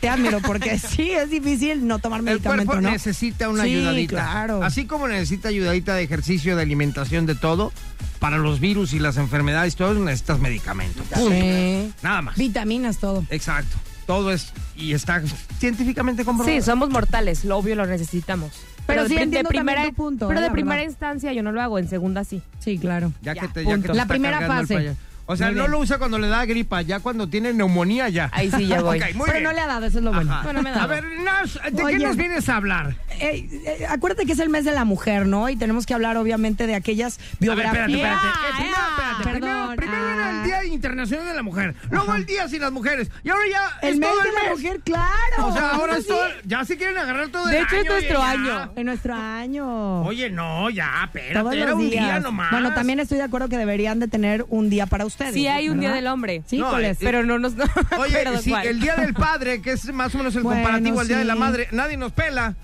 S7: Te admiro porque sí, es difícil no tomar
S3: El
S7: medicamento,
S3: cuerpo
S7: ¿no?
S3: necesita una
S7: Sí,
S3: ayudadita.
S7: claro.
S3: Así como necesita ayudadita de ejercicio, de alimentación, de todo, para los virus y las enfermedades, todo necesitas medicamento. Punto.
S7: Sí.
S3: Nada más.
S7: Vitaminas, todo.
S3: Exacto. Todo es y está científicamente comprobado.
S4: Sí, somos mortales, lo obvio lo necesitamos.
S7: Pero
S4: de
S7: sí entiendo también
S4: primera,
S7: punto,
S4: pero
S7: eh,
S4: de primera
S7: verdad.
S4: instancia yo no lo hago, en segunda sí.
S7: Sí, claro.
S3: Ya,
S4: Ya,
S3: que te, ya
S4: punto.
S3: que te
S7: La primera
S3: el
S7: fase.
S3: O sea,
S7: Muy
S3: no
S7: bien.
S3: lo usa cuando le da gripa, ya cuando tiene neumonía ya.
S4: Ahí sí ya voy.
S3: Muy
S7: Pero
S3: bien.
S7: no le ha dado, eso es lo bueno.
S3: Ajá.
S4: Bueno, me da.
S3: A ver, Nash, ¿de
S7: Oye.
S3: qué nos vienes a hablar?
S7: Eh, eh, acuérdate que es el mes de la mujer, ¿no? Y tenemos que hablar, obviamente, de aquellas
S3: A ver,
S7: biografías.
S3: espérate, espérate. Eh, primero, espérate.
S7: Perdón.
S3: Primero, primero era
S7: Ah.
S3: el Día Internacional de la Mujer, luego el Día sin las mujeres, y ahora ya
S7: El
S3: es
S7: mes
S3: todo
S7: de
S3: el
S7: la
S3: mes.
S7: mujer, claro.
S3: O sea, ahora es todo, ya se quieren agarrar todo
S4: De
S3: el
S4: hecho,
S3: año.
S4: es nuestro
S3: ya.
S4: año.
S7: En nuestro año.
S3: Oye, no, ya, espérate,
S7: Todos
S3: era
S7: los
S3: un
S7: días.
S3: día nomás.
S7: Bueno, también estoy de acuerdo que deberían de tener un día para ustedes.
S4: Sí hay un día del hombre.
S7: Sí,
S3: No,
S7: ¿cuál
S3: eh,
S7: es?
S4: Pero no nos... No,
S3: Oye,
S4: pero
S3: sí, el Día del Padre, que es más o menos el
S7: Bueno,
S3: comparativo al Día de la. Madre, nadie nos pela.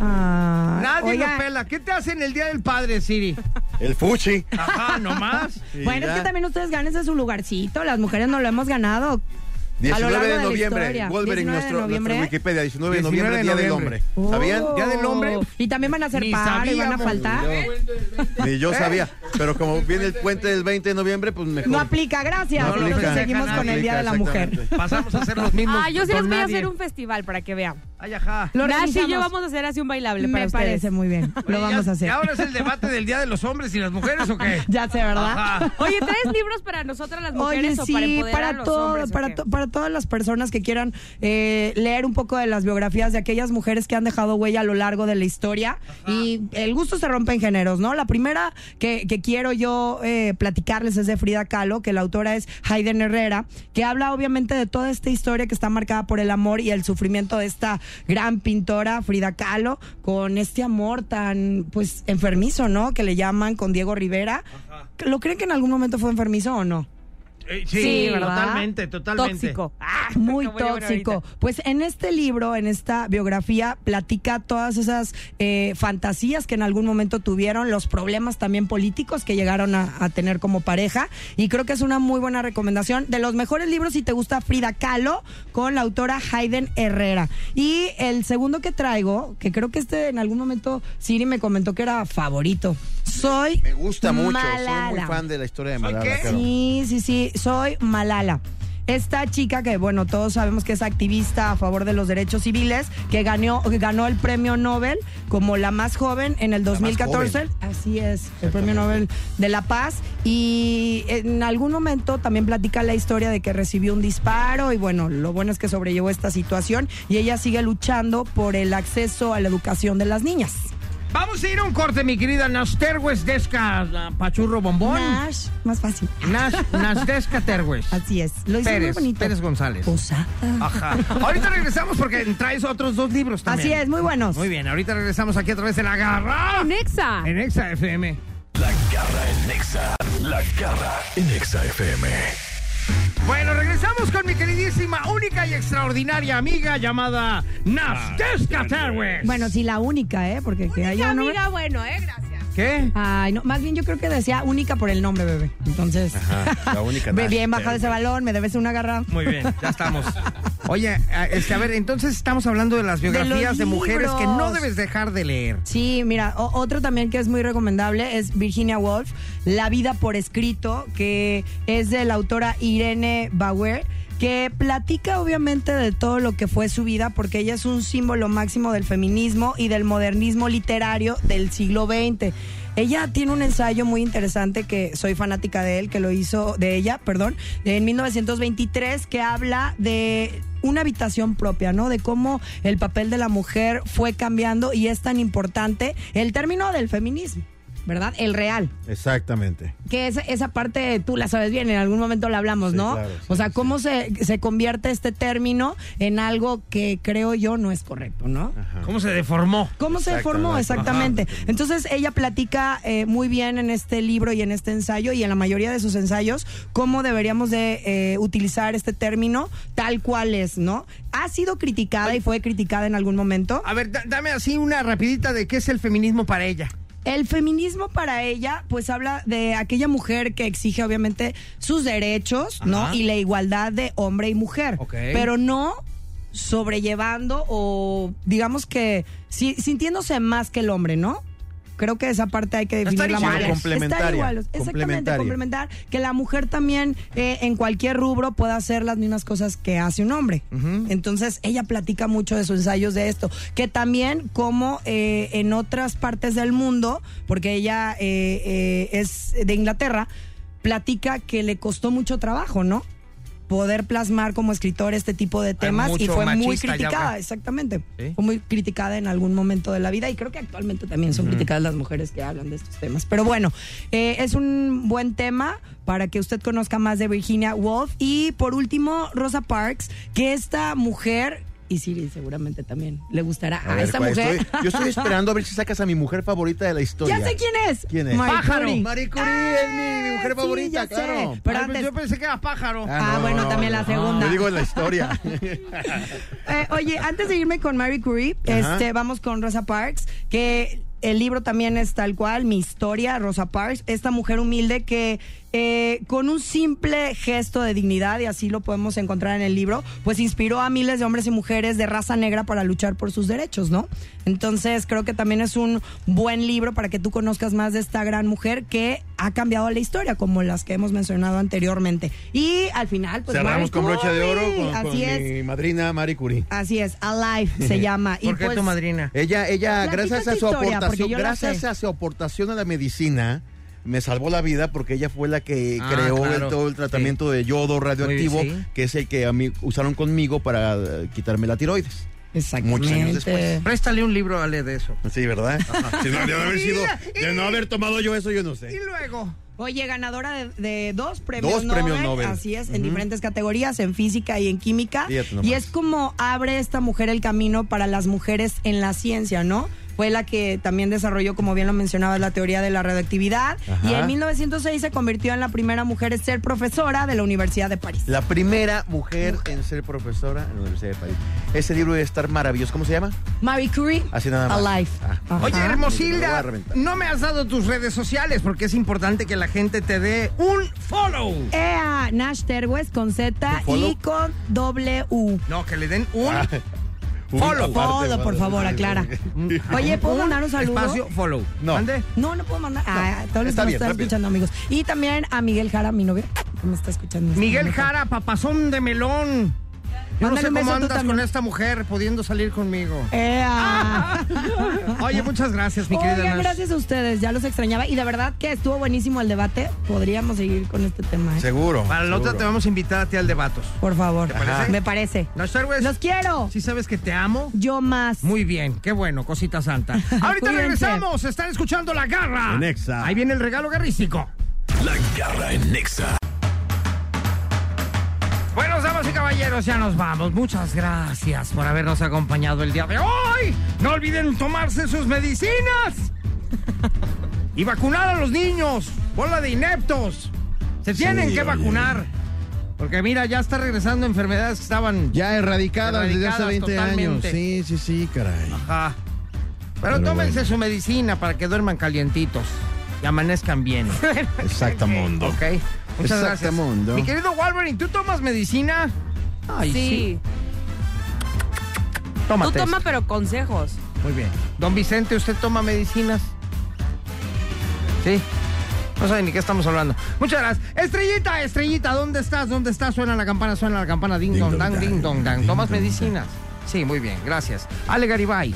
S7: Ah,
S3: Nadie
S7: oiga,
S3: nos pela. ¿Qué te hacen el Día del Padre, Siri?
S5: El fuchi.
S3: Ajá, nomás.
S7: Bueno, es que también ustedes gánense su lugarcito. Las mujeres no lo hemos ganado. A lo
S5: 19
S7: largo
S5: de noviembre. Wolverine,
S7: 19 de
S5: nuestro,
S7: noviembre.
S5: nuestra Wikipedia. 19 de
S3: 19
S5: noviembre, Día del. Hombre. ¿Sabían?
S7: Oh.
S3: Día del hombre.
S7: Y también van a hacer paro y van a faltar.
S5: Ni yo sabía. Pero como viene el puente del 20 de noviembre, pues mejor.
S7: No aplica, gracias.
S5: No
S7: Entonces
S5: aplica.
S7: seguimos
S3: No
S7: con el Día de la Mujer.
S3: Pasamos a ser los mismos.
S4: Ah, yo sí les voy a hacer un festival para que vean.
S3: Ay, ajá.
S4: Nash y yo vamos a hacer así un bailable para
S7: Me
S4: ustedes.
S7: parece muy bien. Lo vamos
S3: ya-
S7: a hacer.
S3: ¿Y ahora es el debate del Día de los Hombres y las Mujeres o qué?
S7: Ya sé, ¿verdad?
S3: Ajá.
S4: Oye, ¿traes libros para nosotras las mujeres
S7: Oye,
S4: o para
S7: sí,
S4: empoderar
S7: para,
S4: a los
S7: todo,
S4: hombres?
S7: para, to- para todas las personas que quieran eh, leer un poco de las biografías de aquellas mujeres que han dejado huella a lo largo de la historia. Y el gusto se rompe en géneros, ¿no? La primera que, que quiero yo eh, platicarles es de Frida Kahlo, que la autora es Hayden Herrera, que habla obviamente de toda esta historia que está marcada por el amor y el sufrimiento de esta gran pintora Frida Kahlo, con este amor tan, pues, enfermizo, ¿no? Que le llaman con Diego Rivera. ¿Lo creen que en algún momento fue enfermizo o no?
S3: Eh,
S4: Sí,
S3: totalmente, totalmente.
S4: Tóxico. Ah,
S7: muy tóxico. Pues en este libro, en esta biografía, platica todas esas eh, fantasías que en algún momento tuvieron, los problemas también políticos que llegaron a, a tener como pareja. Y creo que es una muy buena recomendación. De los mejores libros, si te gusta Frida Kahlo, con la autora Hayden Herrera. Y el segundo que traigo, que creo que este en algún momento Siri me comentó que era favorito. Soy.
S5: Me gusta mucho. Soy muy fan de la historia de
S3: ¿Soy
S5: Malala.
S7: Sí, sí, sí, soy Malala. Esta chica que, bueno, todos sabemos que es activista a favor de los derechos civiles, que ganó, que ganó el premio Nobel como la más joven en el
S5: más
S7: 2014.
S5: joven.
S7: Así es, el premio Nobel de la Paz. Y en algún momento también platica la historia de que recibió un disparo y bueno, lo bueno es que sobrellevó esta situación y ella sigue luchando por el acceso a la educación de las niñas.
S3: Vamos a ir a un corte, mi querida Nash Terwes Desca Pachurro Bombón.
S7: Nash, más fácil.
S3: Nash, Nash Desca Terwes.
S7: Así es. Lo hizo muy bonito.
S3: Pérez González.
S7: Posada.
S3: Ajá. Ahorita regresamos porque traes otros dos libros también.
S7: Así es, muy buenos.
S3: Muy bien, ahorita regresamos aquí a través de La Garra.
S4: Nexa.
S3: En Exa FM.
S2: La garra en Nexa. La garra en Nexa FM.
S3: Bueno, regresamos con mi queridísima, única y extraordinaria amiga llamada Nash Desca Terwes.
S7: Bueno, sí, la única, ¿eh? Porque que haya un nombre-
S4: amiga, bueno, eh, gracias.
S3: ¿Qué?
S7: Ay, no, más bien yo creo que decía única por el nombre, bebé. Entonces,
S5: Ajá, la única Nash
S7: bien bajado ese balón, me debes una garra.
S3: Muy bien, ya estamos. Oye, este, a ver, entonces estamos hablando de las biografías de, mujeres que no debes dejar de leer.
S7: Sí, mira, o- otro también que es muy recomendable es Virginia Woolf, La vida por escrito, que es de la autora Irene Bauer que platica obviamente de todo lo que fue su vida, porque ella es un símbolo máximo del feminismo y del modernismo literario del siglo XX. Ella tiene un ensayo muy interesante que soy fanática de él, que lo hizo, de ella, perdón, en 1923, que habla de una habitación propia, ¿no? De cómo el papel de la mujer fue cambiando y es tan importante el término del feminismo, ¿verdad? El real.
S5: Exactamente.
S7: Que esa, esa parte tú la sabes bien, en algún momento la hablamos,
S5: Sí,
S7: ¿no?
S5: claro, sí,
S7: o sea,
S5: sí.
S7: cómo se, se convierte este término en algo que creo yo no es correcto, ¿no?
S3: ¿Cómo se deformó?
S7: ¿Cómo se
S5: Exacto,
S7: formó
S5: ¿no?
S7: exactamente?
S5: Ajá.
S7: Entonces ella platica eh, muy bien en este libro y en este ensayo y en la mayoría de sus ensayos cómo deberíamos de eh, utilizar este término tal cual es, ¿no? Ha sido criticada y fue criticada en algún momento.
S3: A ver, da- dame así una rapidita de qué es el feminismo para ella.
S7: El feminismo para ella, pues habla de aquella mujer que exige obviamente sus derechos, ¿no? Y la igualdad de hombre y mujer.
S3: Ok.
S7: Pero no sobrellevando o digamos que si- sintiéndose más que el hombre, ¿no? Creo que esa parte hay que definirla bien.
S5: Complementaria.
S7: Iguales. Exactamente,
S5: Complementaria.
S7: complementar. Que la mujer también eh, en cualquier rubro pueda hacer las mismas cosas que hace un hombre. Entonces ella platica mucho de sus ensayos de esto. Que también como eh, en otras partes del mundo, porque ella eh, eh, es de Inglaterra, platica que le costó mucho trabajo, ¿no? Poder plasmar como escritor este tipo de temas y fue muy criticada, exactamente.
S3: ¿Sí?
S7: Fue muy criticada en algún momento de la vida y creo que actualmente también son criticadas las mujeres que hablan de estos temas. Pero bueno, eh, es un buen tema para que usted conozca más de Virginia Woolf. Y por último, Rosa Parks, que esta mujer, y Siri seguramente también le gustará a,
S5: ver,
S7: esta mujer.
S5: Estoy- yo estoy esperando a ver si sacas a mi mujer favorita de la historia.
S7: ya sé quién es.
S5: ¿Quién es?
S7: Marie
S3: Pájaro.
S7: Curie.
S5: Marie Curie es mi, mi mujer
S7: sí,
S5: favorita,
S7: sé.
S5: claro.
S7: Pero
S3: Ay,
S7: antes,
S3: yo pensé que era pájaro.
S7: Ah, bueno, también la segunda.
S5: Yo digo en la historia.
S7: Eh, oye, antes de irme con Marie Curie,
S5: Ajá.
S7: este, vamos con Rosa Parks, que el libro también es tal cual, mi historia, Rosa Parks, esta mujer humilde que eh, con un simple gesto de dignidad, y así lo podemos encontrar en el libro, pues inspiró a miles de hombres y mujeres de raza negra para luchar por sus derechos, ¿no? Entonces creo que también es un buen libro para que tú conozcas más de esta gran mujer que ha cambiado la historia, como las que hemos mencionado anteriormente. Y al final, pues
S5: Cerramos
S7: Marie
S5: con broche de oro con, con
S7: así es.
S5: mi madrina Marie Curie.
S7: Así es, Alive se llama.
S3: ¿Por qué
S7: pues,
S3: tu madrina?
S5: Ella, ella, gracias a su
S7: historia,
S5: aportación, gracias a su aportación a la medicina, me salvó la vida porque ella fue la que
S3: Ah,
S5: creó
S3: claro.
S5: el- todo el tratamiento de yodo radioactivo,
S3: Muy bien, sí.
S5: que es el que a mí usaron conmigo para eh, quitarme la tiroides.
S7: Exactamente.
S5: Muchos años después.
S3: Préstale un libro, Ale, de eso.
S5: Sí, ¿verdad? Si no, de haber sido, de no haber tomado yo eso, yo no
S3: Y
S5: sé.
S3: luego.
S7: Oye, ganadora de, de dos premios
S5: Dos
S7: Nobel.
S5: premios Nobel.
S7: Así es, en diferentes categorías, en física y en química. Y es como abre esta mujer el camino para las mujeres en la ciencia, ¿no? Fue la que también desarrolló, como bien lo mencionabas, la teoría de la radioactividad.
S5: Ajá.
S7: Y en 1906 se convirtió en la primera mujer en ser profesora de la Universidad de París.
S5: La primera mujer en ser profesora en la Universidad de París. Ese libro debe estar maravilloso. ¿Cómo se llama?
S7: Marie Curie,
S5: Así nada más.
S7: Alive.
S5: Ah.
S3: Oye, Hermosilda, no me has dado tus redes sociales porque es importante que la gente te dé un follow.
S7: EA Nash Terwes con Z y con U.
S3: No, que le den un
S5: Ah, un
S3: Follow.
S7: Follow, por favor, aclara. Oye, ¿puedo mandar un saludo?
S3: espacio follow.
S5: No.
S3: ¿Mande?
S7: No, no puedo mandar. Ah, todos los
S5: está
S7: que me están
S5: rápido.
S7: escuchando, amigos. Y también a Miguel Jara, mi novio, que me está escuchando. este
S3: Miguel
S7: momento.
S3: Jara, papazón de melón. Yo no sé cómo andas con esta mujer pudiendo salir conmigo.
S7: ¡Ea!
S3: Oye, muchas gracias, mi querida
S7: Oigan, gracias a ustedes, ya los extrañaba. Y de verdad que estuvo buenísimo el debate. Podríamos seguir con este tema, ¿eh?
S5: Seguro.
S3: Para la otra te vamos a invitar a ti al debatos.
S7: Por favor.
S3: parece?
S7: Me parece. ¡Los quiero!
S3: ¿Sí sabes que te amo?
S7: Yo más.
S3: Muy bien, qué bueno, cosita santa. Ahorita
S7: Cuídense.
S3: regresamos, están escuchando La Garra.
S5: En Exa.
S3: Ahí viene el regalo garrístico.
S2: La garra en Nexa.
S3: Y caballeros, ya nos vamos. Muchas gracias por habernos acompañado el día de hoy. No olviden tomarse sus medicinas. Y vacunar a los niños. Bola de ineptos. Se tienen
S5: Sí,
S3: que
S5: oye.
S3: vacunar. Porque mira, ya está regresando enfermedades que estaban...
S5: Ya erradicadas, desde hace
S3: Erradicadas
S5: 20
S3: totalmente.
S5: años. Sí, sí, sí, caray.
S3: Ajá. Pero,
S5: Pero
S3: tómense
S5: bueno.
S3: su medicina para que duerman calientitos y amanezcan bien.
S5: Exactamundo.
S3: ¿Ok? Muchas gracias. Mi querido Wolverine, ¿tú tomas medicina? Ay,
S4: Sí.
S3: Tómate
S4: Tú toma,
S3: esto.
S4: pero consejos.
S3: Muy bien. Don Vicente, ¿usted toma medicinas? Sí. No sabe ni qué estamos hablando. Muchas gracias. Estrellita, estrellita, ¿dónde estás? ¿Dónde estás? Suena la campana, suena la campana. Ding, dong, dang, ding, dong, dang. ¿Tomas medicinas? Sí, muy bien, gracias. Ale Garibay.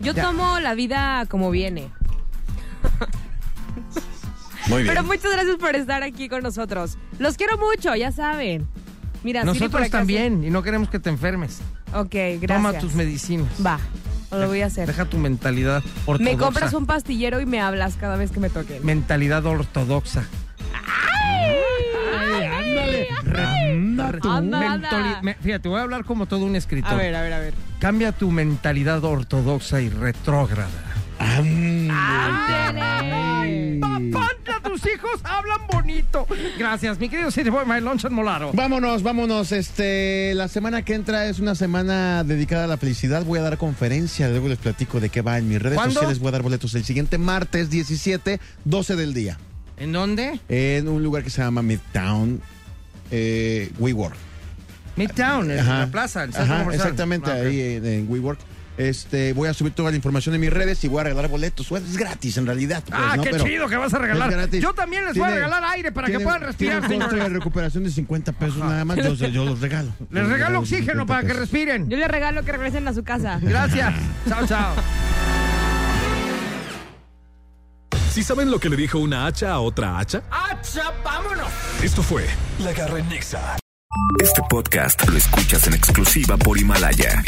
S4: Yo
S3: Ya.
S4: tomo la vida como viene.
S5: Muy bien.
S4: Pero muchas gracias por estar aquí con nosotros. Los quiero mucho, ya saben. Mira, por
S3: Nosotros
S4: acá
S3: también, y no queremos que te enfermes.
S4: Ok, gracias.
S3: Toma tus medicinas.
S4: Va, lo voy a hacer.
S3: Deja tu mentalidad ortodoxa.
S4: Me compras un pastillero y me hablas cada vez que me toquen.
S3: Mentalidad ortodoxa.
S4: Ay,
S3: ándale. Mentoli- me- fíjate, voy a hablar como todo un escritor.
S4: A ver, a ver, a ver.
S3: Cambia tu mentalidad ortodoxa y retrógrada.
S4: Ándale.
S3: Tus hijos hablan bonito. Gracias, mi querido City Boy, My Lunch and Molaro.
S5: Vámonos, vámonos. Este, la semana que entra es una semana dedicada a la felicidad. Voy a dar conferencia, luego les platico de qué va en mis redes
S3: ¿Cuándo?
S5: sociales. Voy a dar boletos el siguiente martes 17, 12 del día,
S3: ¿En dónde?
S5: en un lugar que se llama Midtown eh, WeWork.
S3: Midtown, en
S5: Ajá.
S3: la plaza.
S5: Ajá,
S3: comercial.
S5: exactamente,
S3: Ah,
S5: ahí en, en WeWork. Este, voy a subir toda la información en mis redes y voy a regalar boletos. Es gratis en realidad. pues,
S3: Ah,
S5: ¿no?
S3: qué
S5: Pero
S3: chido que vas a regalar. Yo también les voy a regalar aire para que puedan respirar,
S5: Tiene de recuperación de 50 pesos nada más. Yo, yo los regalo.
S3: Les regalo oxígeno para que respiren.
S4: Yo les regalo que regresen a su casa.
S3: Gracias. chao, chao.
S2: ¿Sí saben lo que le dijo una hacha a otra hacha?
S3: ¡Acha, vámonos!
S2: Esto fue La Garra en Nexa. Este podcast lo escuchas en exclusiva por Himalaya.